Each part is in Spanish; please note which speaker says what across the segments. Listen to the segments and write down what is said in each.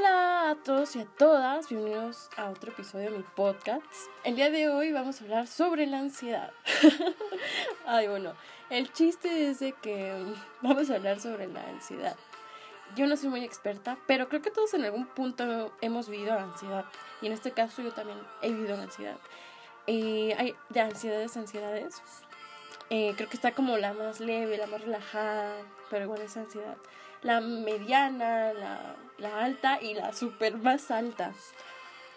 Speaker 1: Hola a todos y a todas, bienvenidos a otro episodio de mi podcast. El día de hoy vamos a hablar sobre la ansiedad. Ay, bueno, el chiste es de que vamos a hablar sobre la ansiedad. Yo no soy muy experta, pero creo que todos en algún punto hemos vivido la ansiedad. Y en este caso yo también he vivido la ansiedad. Eh, hay de ansiedades, ansiedades. Eh, creo que está como la más leve, la más relajada, pero igual es ansiedad la mediana, la, la alta y la super más alta.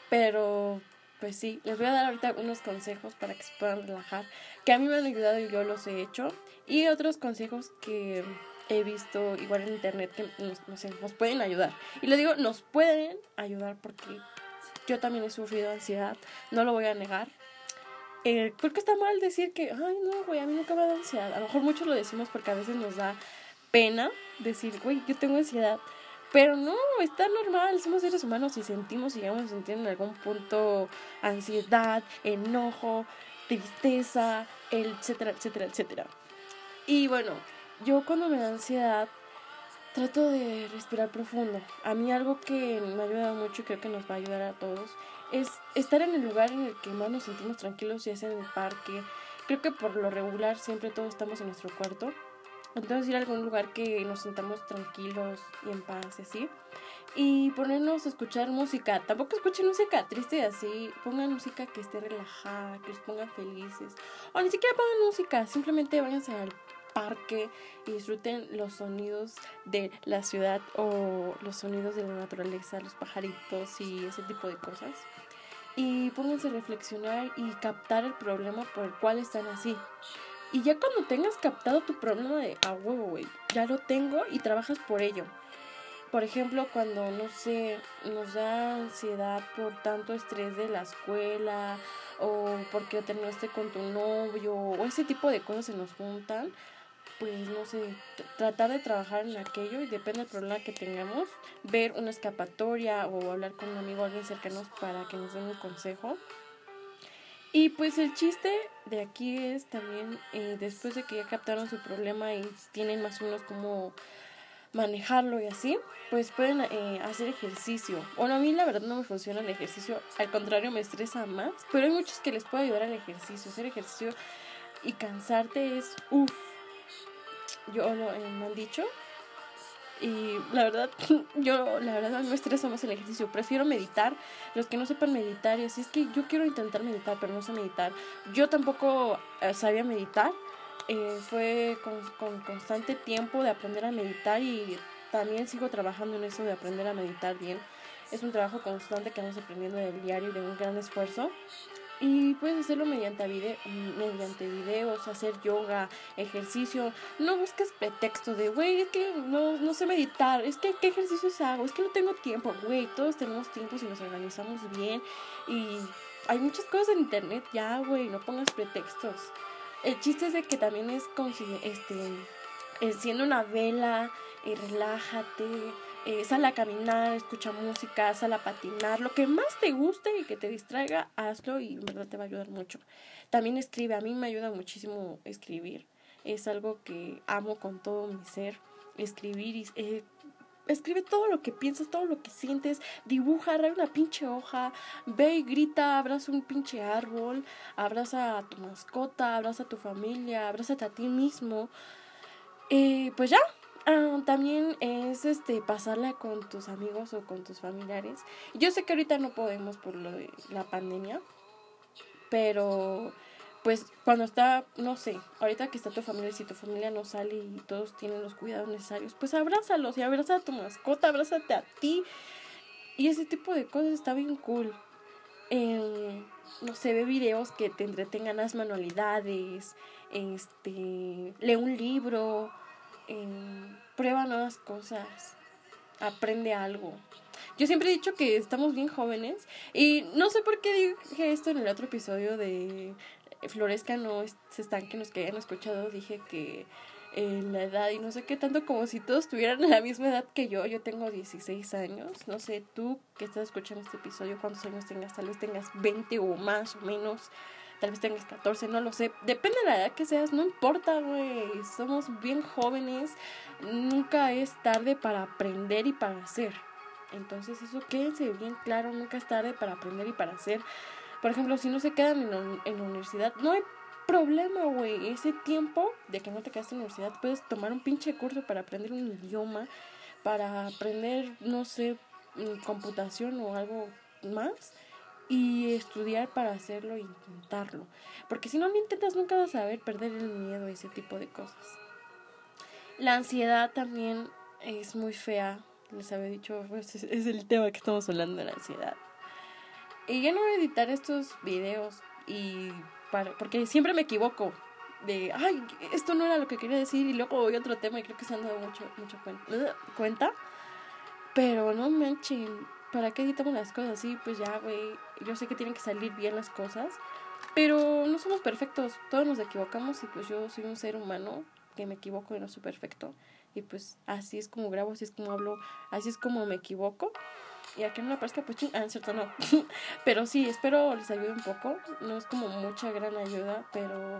Speaker 1: Pero, pues sí, les voy a dar ahorita unos consejos para que se puedan relajar, que a mí me han ayudado y yo los he hecho. Y otros consejos que he visto igual en internet que nos, no sé, nos pueden ayudar. Y le digo, nos pueden ayudar porque yo también he sufrido ansiedad, no lo voy a negar. Eh, porque está mal decir que, ay, no, güey, a mí nunca me da ansiedad. A lo mejor muchos lo decimos porque a veces nos da pena decir, güey, yo tengo ansiedad. Pero no, está normal, somos seres humanos y sentimos y llegamos a sentir en algún punto ansiedad, enojo, tristeza, etcétera, etcétera, etcétera. Y bueno, yo cuando me da ansiedad trato de respirar profundo. A mí algo que me ha ayudado mucho y creo que nos va a ayudar a todos es estar en el lugar en el que más nos sentimos tranquilos, ya sea en el parque. Creo que por lo regular siempre todos estamos en nuestro cuarto entonces ir a algún lugar que nos sintamos tranquilos y en paz así. Y ponernos a escuchar música. Tampoco escuchen música triste así. Pongan música que esté relajada, que los ponga felices. O ni siquiera pongan música. Simplemente váyanse al parque y disfruten los sonidos de la ciudad o los sonidos de la naturaleza, los pajaritos y ese tipo de cosas. Y pónganse a reflexionar y captar el problema por el cual están así. Y ya cuando tengas captado tu problema de, ah, huevo, güey, ya lo tengo y trabajas por ello. Por ejemplo, cuando, no sé, nos da ansiedad por tanto estrés de la escuela o porque terminaste con tu novio o ese tipo de cosas se nos juntan, pues no sé, tratar de trabajar en aquello y depende del problema que tengamos, ver una escapatoria o hablar con un amigo alguien cercano para que nos den un consejo. Y pues el chiste de aquí es también, eh, después de que ya captaron su problema y tienen más o menos cómo manejarlo y así, pues pueden eh, hacer ejercicio. Bueno, a mí la verdad no me funciona el ejercicio, al contrario me estresa más, pero hay muchos que les puede ayudar al ejercicio. Hacer ejercicio y cansarte es uff. Yo lo eh, me han dicho y la verdad, yo la verdad no me estresa más el ejercicio. Prefiero meditar. Los que no sepan meditar, y así es que yo quiero intentar meditar, pero no sé meditar. Yo tampoco eh, sabía meditar. Eh, fue con, con constante tiempo de aprender a meditar y también sigo trabajando en eso de aprender a meditar bien. Es un trabajo constante que vamos aprendiendo del diario y de un gran esfuerzo. Y puedes hacerlo mediante, video, mediante videos, hacer yoga, ejercicio. No busques pretexto de, güey, es que no, no sé meditar, es que qué ejercicios hago, es que no tengo tiempo, güey, todos tenemos tiempo si nos organizamos bien. Y hay muchas cosas en internet, ya, güey, no pongas pretextos. El chiste es de que también es este, enciende una vela, y relájate, eh, sal a caminar, escucha música, sal a patinar, lo que más te guste y que te distraiga, hazlo y en verdad te va a ayudar mucho. También escribe, a mí me ayuda muchísimo escribir, es algo que amo con todo mi ser, escribir y... Eh, escribe todo lo que piensas, todo lo que sientes, dibuja, arranca una pinche hoja, ve y grita, abraza un pinche árbol, abraza a tu mascota, abraza a tu familia, abrázate a ti mismo. Y pues ya, Ah, también es este pasarla con tus amigos o con tus familiares. Yo sé que ahorita no podemos por lo de la pandemia, pero pues cuando está, no sé, ahorita que está tu familia, si tu familia no sale y todos tienen los cuidados necesarios, pues abrázalos y abraza a tu mascota, abrázate a ti. Y ese tipo de cosas está bien cool. Eh, no sé, ve videos que te entretengan las manualidades, este, lee un libro, prueba nuevas cosas, aprende algo. Yo siempre he dicho que estamos bien jóvenes y no sé por qué dije esto en el otro episodio de Floresca no se están que nos que hayan escuchado, dije que la edad y no sé qué tanto como si todos tuvieran la misma edad que yo, yo tengo 16 años, no sé, tú que estás escuchando este episodio, cuántos años tengas, tal vez tengas 20 o más o menos tal vez tengas 14, no lo sé. Depende de la edad que seas, no importa, güey. Somos bien jóvenes. Nunca es tarde para aprender y para hacer. Entonces eso quédense bien claro, nunca es tarde para aprender y para hacer. Por ejemplo, si no se quedan en, la universidad, no hay problema, güey. Ese tiempo de que no te quedaste en la universidad, puedes tomar un pinche curso para aprender un idioma, para aprender, no sé, computación o algo más y estudiar para hacerlo e intentarlo. Porque si no lo intentas nunca vas a ver perder el miedo, ese tipo de cosas. La ansiedad también es muy fea, les había dicho, pues es el tema que estamos hablando de la ansiedad. Y ya no voy a editar estos videos y para, porque siempre me equivoco de, ay, esto no era lo que quería decir y luego voy a otro tema y creo que se han dado mucho, mucho cuenta. Pero no manchen, ¿para qué editamos las cosas así? Pues ya, güey, yo sé que tienen que salir bien las cosas, pero no somos perfectos, todos nos equivocamos y pues yo soy un ser humano que me equivoco y no soy perfecto. Y pues así es como grabo, así es como hablo, así es como me equivoco. Y a que no me parezca, pues ching, ah, cierto, no. pero sí, espero les ayude un poco. No es como mucha gran ayuda, pero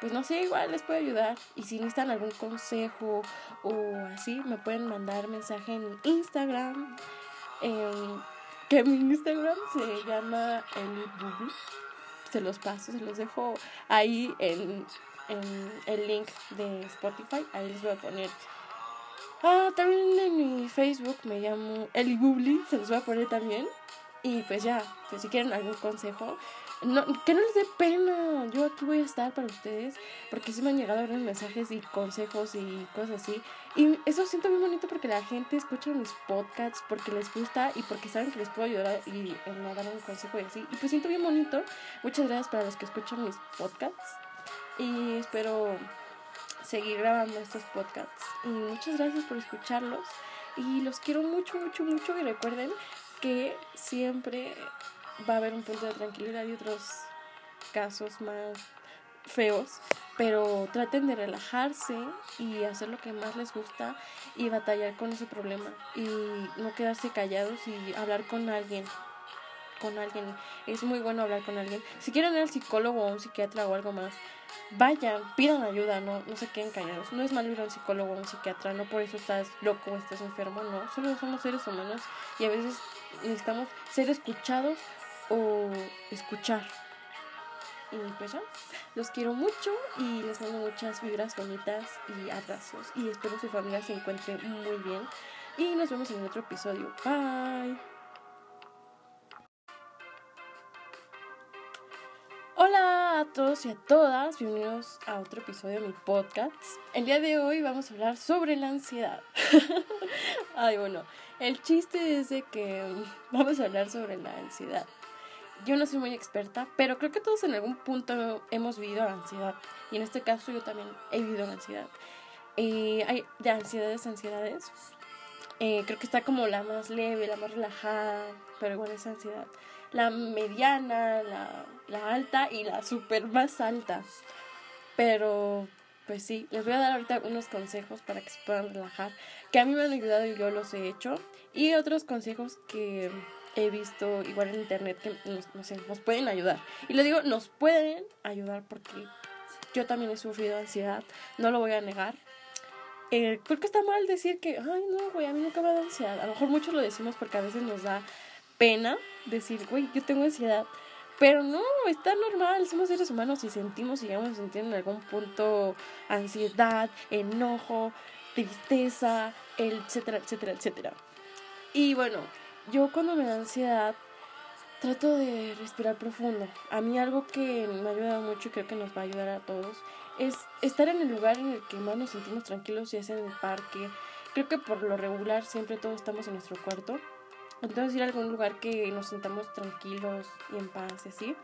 Speaker 1: pues no sé, igual les puede ayudar. Y si necesitan algún consejo o así, me pueden mandar mensaje en Instagram. Que mi Instagram se llama el Se los paso, se los dejo ahí en, en el link de Spotify. Ahí les voy a poner Ah, también en mi Facebook me llamo Eli Goobly, se los voy a poner también. Y pues ya, pues si quieren algún consejo, no, que no les dé pena. Yo aquí voy a estar para ustedes, porque sí me han llegado algunos mensajes y consejos y cosas así. Y eso siento muy bonito porque la gente escucha mis podcasts porque les gusta y porque saben que les puedo ayudar y me dar un consejo y así. Y pues siento bien bonito. Muchas gracias para los que escuchan mis podcasts. Y espero seguir grabando estos podcasts. Y muchas gracias por escucharlos. Y los quiero mucho, mucho, mucho. Y recuerden que siempre va a haber un punto de tranquilidad y otros casos más feos. Pero traten de relajarse y hacer lo que más les gusta y batallar con ese problema. Y no quedarse callados y hablar con alguien con alguien. Es muy bueno hablar con alguien. Si quieren ir al psicólogo o un psiquiatra o algo más, vayan, pidan ayuda, no, no se queden callados. No es malo ir a un psicólogo o un psiquiatra, no por eso estás loco o estás enfermo, no. Solo somos seres humanos y a veces necesitamos ser escuchados o escuchar. Y pues ya, los quiero mucho y les mando muchas vibras bonitas y abrazos. Y espero su familia se encuentre muy bien. Y nos vemos en otro episodio. Bye. Hola a todos y a todas, bienvenidos a otro episodio de mi podcast. El día de hoy vamos a hablar sobre la ansiedad. Ay, bueno, el chiste es de que vamos a hablar sobre la ansiedad. Yo no soy muy experta, pero creo que todos en algún punto hemos vivido ansiedad. Y en este caso yo también he vivido ansiedad. Eh, hay de ansiedades, ansiedades. Eh, creo que está como la más leve, la más relajada, pero igual es ansiedad la mediana, la, la alta y la super más alta. Pero, pues sí, les voy a dar ahorita unos consejos para que se puedan relajar, que a mí me han ayudado y yo los he hecho. Y otros consejos que he visto igual en internet que nos, nos pueden ayudar. Y le digo, nos pueden ayudar porque yo también he sufrido ansiedad, no lo voy a negar. Eh, creo que está mal decir que, ay, no, güey, a mí nunca me da ansiedad. A lo mejor muchos lo decimos porque a veces nos da pena decir, güey, yo tengo ansiedad. Pero no, está normal, somos seres humanos y sentimos y llegamos a sentir en algún punto ansiedad, enojo, tristeza, etcétera, etcétera, etcétera. Y bueno, yo cuando me da ansiedad trato de respirar profundo. A mí algo que me ayuda mucho y creo que nos va a ayudar a todos es estar en el lugar en el que más nos sentimos tranquilos, ya sea en el parque. Creo que por lo regular siempre todos estamos en nuestro cuarto entonces ir a algún lugar que nos sintamos tranquilos y en paz y así.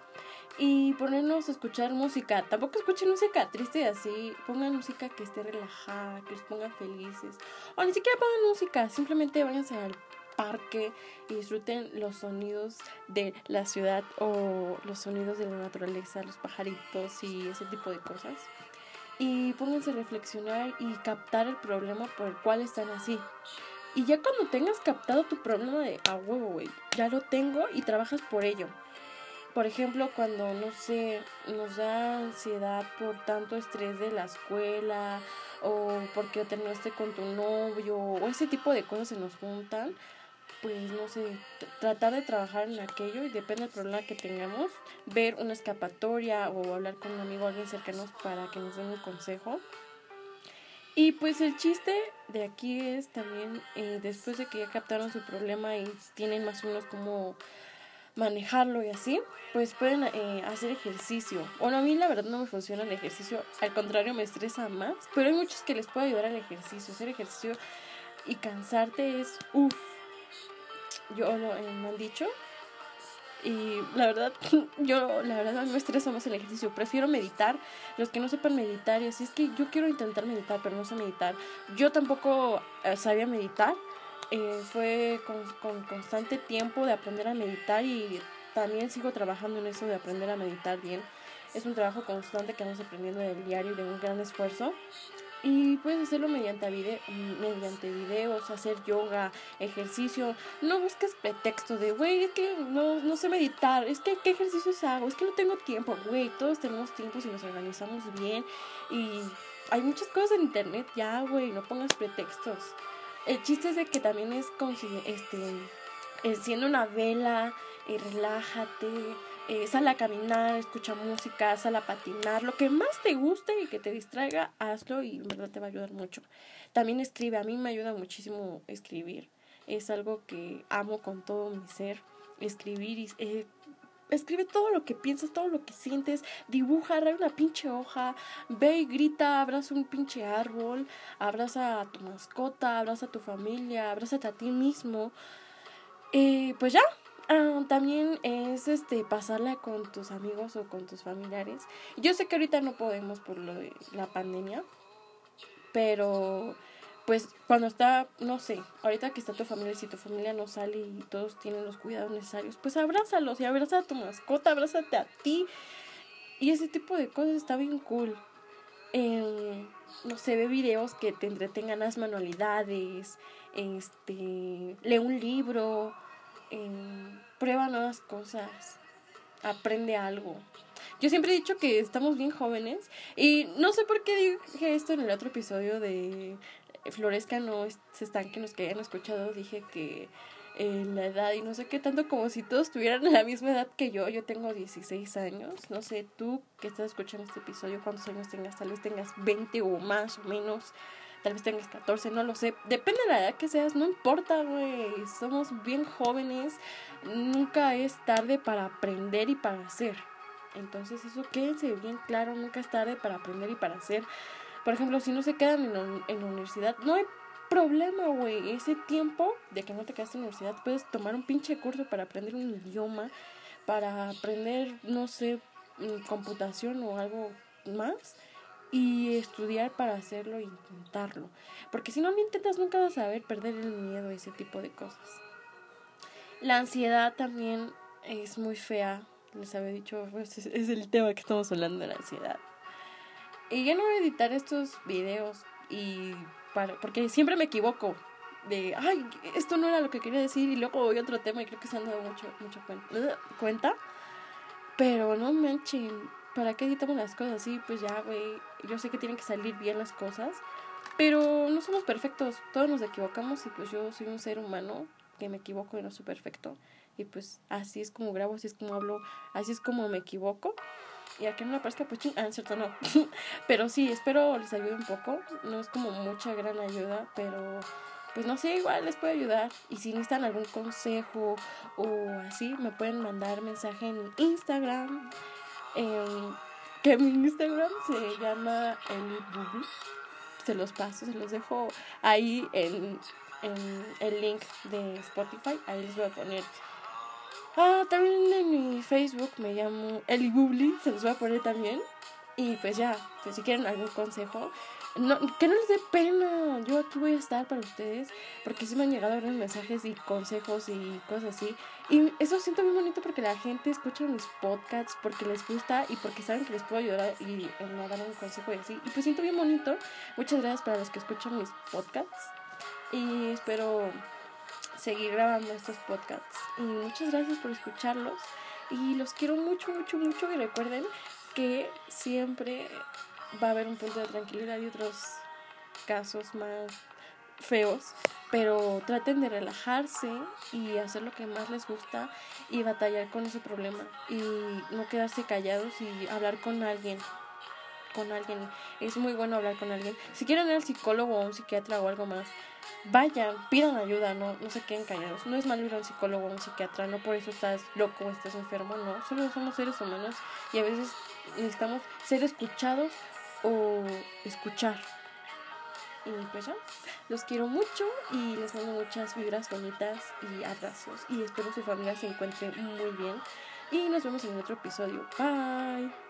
Speaker 1: Y ponernos a escuchar música. Tampoco escuchen música triste y así. Pongan música que esté relajada, que los ponga felices. O ni siquiera pongan música. Simplemente váyanse al parque y disfruten los sonidos de la ciudad o los sonidos de la naturaleza, los pajaritos y ese tipo de cosas. Y pónganse a reflexionar y captar el problema por el cual están así. Y ya cuando tengas captado tu problema de a huevo, güey, ya lo tengo y trabajas por ello. Por ejemplo, cuando, no sé, nos da ansiedad por tanto estrés de la escuela o porque terminaste con tu novio o ese tipo de cosas se nos juntan, pues no sé, tratar de trabajar en aquello y depende del problema que tengamos, ver una escapatoria o hablar con un amigo o alguien cercano para que nos den un consejo. Y pues el chiste de aquí es también, eh, después de que ya captaron su problema y tienen más o menos como manejarlo y así, pues pueden eh, hacer ejercicio. Bueno, a mí la verdad no me funciona el ejercicio, al contrario me estresa más, pero hay muchos que les puede ayudar al ejercicio. Hacer ejercicio y cansarte es uff. Yo lo eh, me han dicho. Y la verdad, yo la verdad me estresa más el ejercicio. Prefiero meditar. Los que no sepan meditar, y así es que yo quiero intentar meditar, pero no sé meditar. Yo tampoco eh, sabía meditar eh, fue con, con, constante tiempo de aprender a meditar y también sigo trabajando en eso de aprender a meditar bien. Es un trabajo constante que vamos aprendiendo del diario y de un gran esfuerzo. Y puedes hacerlo mediante, video, mediante videos, hacer yoga, ejercicio. No busques pretexto de, güey, es que no, no sé meditar, es que qué ejercicios hago, es que no tengo tiempo. Güey, todos tenemos tiempo si nos organizamos bien. Y hay muchas cosas en internet ya, güey, no pongas pretextos. El chiste es de que también es este, enciende una vela, y relájate, eh, sal a caminar, escucha música, sal a patinar, lo que más te guste y que te distraiga, hazlo y en verdad te va a ayudar mucho. También escribe, a mí me ayuda muchísimo escribir, es algo que amo con todo mi ser, escribir y eh, escribe todo lo que piensas, todo lo que sientes, dibuja, arregla una pinche hoja, ve y grita, abraza un pinche árbol, abraza a tu mascota, abraza a tu familia, abraza a ti mismo. Y pues ya, ah, también es este pasarla con tus amigos o con tus familiares. Yo sé que ahorita no podemos por lo de la pandemia, pero pues cuando está, no sé, ahorita que está tu familia, si tu familia no sale y todos tienen los cuidados necesarios, pues abrázalos y abraza a tu mascota, abrázate a ti. Y ese tipo de cosas está bien cool. Eh, no sé, ve videos que te entretengan las manualidades, este, lee un libro, eh, prueba nuevas cosas, aprende algo. Yo siempre he dicho que estamos bien jóvenes y no sé por qué dije esto en el otro episodio de Florezca no se estanquen los que hayan escuchado, dije que en la edad y no sé qué tanto como si todos tuvieran la misma edad que yo, yo tengo 16 años, no sé, tú que estás escuchando este episodio, cuántos años tengas, tal vez tengas 20 o más o menos, tal vez tengas 14, no lo sé, depende de la edad que seas, no importa, güey, somos bien jóvenes, nunca es tarde para aprender y para hacer. Entonces eso quédense bien claro, nunca es tarde para aprender y para hacer. Por ejemplo, si no se quedan en, la universidad, no hay problema, güey. Ese tiempo de que no te quedaste en la universidad, puedes tomar un pinche curso para aprender un idioma, para aprender, no sé, mm, computación o algo más y estudiar para hacerlo e intentarlo. Porque si no lo intentas, nunca vas a saber perder el miedo, ese tipo de cosas. La ansiedad también es muy fea. Les había dicho, pues es el tema que estamos hablando de la ansiedad. Y ya no voy a editar estos videos y para, porque siempre me equivoco de, ay, esto no era lo que quería decir y luego voy a otro tema y creo que se han dado mucho, mucho cuenta. Pero no manchen, ¿para qué editamos las cosas así? Pues ya, güey, yo sé que tienen que salir bien las cosas, pero no somos perfectos, todos nos equivocamos y pues yo soy un ser humano que me equivoco y no soy perfecto. Y pues así es como grabo, así es como hablo, así es como me equivoco. Y a no me parezca, pues ching, ah, cierto, no. pero sí, espero les ayude un poco. No es como mucha gran ayuda, pero pues no sé, igual les puede ayudar. Y si necesitan algún consejo o así, me pueden mandar mensaje en Instagram. Eh, que mi Instagram se llama el Se los paso, se los dejo ahí en, en el link de Spotify. Ahí les voy a poner Ah, también en mi Facebook me llamo Eli Bubli, se los voy a poner también. Y pues ya, pues si quieren algún consejo, no, que no les dé pena, yo aquí voy a estar para ustedes, porque sí me han llegado algunos mensajes y consejos y cosas así. Y eso siento muy bonito porque la gente escucha mis podcasts porque les gusta y porque saben que les puedo ayudar y a dar un consejo y así. Y pues siento bien bonito. Muchas gracias para los que escuchan mis podcasts. Y espero seguir grabando estos podcasts. Y muchas gracias por escucharlos. Y los quiero mucho, mucho, mucho. Y recuerden que siempre va a haber un punto de tranquilidad y otros casos más feos. pero traten de relajarse y hacer lo que más les gusta y batallar con ese problema y no quedarse callados y hablar con alguien con alguien. Es muy bueno hablar con alguien. Si quieren ir al psicólogo o un psiquiatra o algo más vayan pidan ayuda no no se queden callados. No es malo ir a un psicólogo o un psiquiatra no por eso estás loco o estás enfermo no. Solo somos seres humanos y a veces necesitamos ser escuchados o escuchar y pues ya, los quiero mucho y les mando muchas vibras bonitas y abrazos. Y espero su familia se encuentre muy bien. Y nos vemos en otro episodio. Bye.